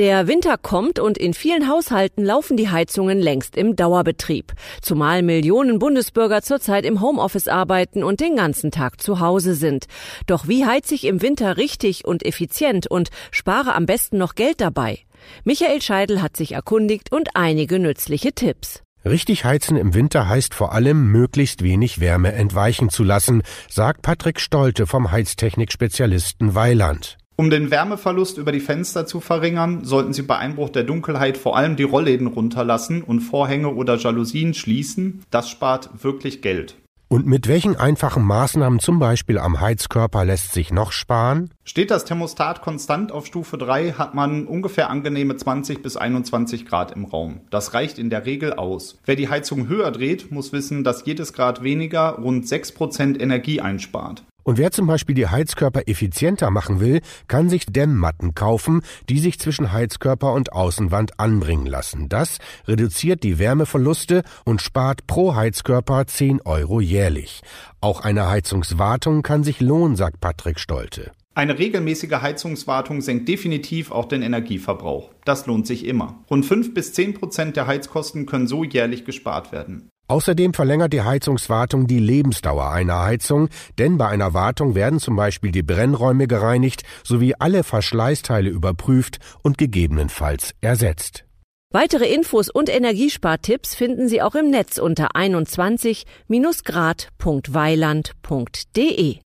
Der Winter kommt und in vielen Haushalten laufen die Heizungen längst im Dauerbetrieb. Zumal Millionen Bundesbürger zurzeit im Homeoffice arbeiten und den ganzen Tag zu Hause sind. Doch wie heize ich im Winter richtig und effizient und spare am besten noch Geld dabei? Michael Scheidel hat sich erkundigt und einige nützliche Tipps. Richtig heizen im Winter heißt vor allem, möglichst wenig Wärme entweichen zu lassen, sagt Patrick Stolte vom Heiztechnik-Spezialisten Weiland. Um den Wärmeverlust über die Fenster zu verringern, sollten Sie bei Einbruch der Dunkelheit vor allem die Rollläden runterlassen und Vorhänge oder Jalousien schließen. Das spart wirklich Geld. Und mit welchen einfachen Maßnahmen zum Beispiel am Heizkörper lässt sich noch sparen? Steht das Thermostat konstant auf Stufe 3, hat man ungefähr angenehme 20 bis 21 Grad im Raum. Das reicht in der Regel aus. Wer die Heizung höher dreht, muss wissen, dass jedes Grad weniger rund 6% Energie einspart. Und wer zum Beispiel die Heizkörper effizienter machen will, kann sich Dämmmatten kaufen, die sich zwischen Heizkörper und Außenwand anbringen lassen. Das reduziert die Wärmeverluste und spart pro Heizkörper 10 Euro jährlich. Auch eine Heizungswartung kann sich lohnen, sagt Patrick Stolte. Eine regelmäßige Heizungswartung senkt definitiv auch den Energieverbrauch. Das lohnt sich immer. Rund 5 bis 10 Prozent der Heizkosten können so jährlich gespart werden. Außerdem verlängert die Heizungswartung die Lebensdauer einer Heizung, denn bei einer Wartung werden zum Beispiel die Brennräume gereinigt sowie alle Verschleißteile überprüft und gegebenenfalls ersetzt. Weitere Infos und Energiespartipps finden Sie auch im Netz unter 21-grad.weiland.de.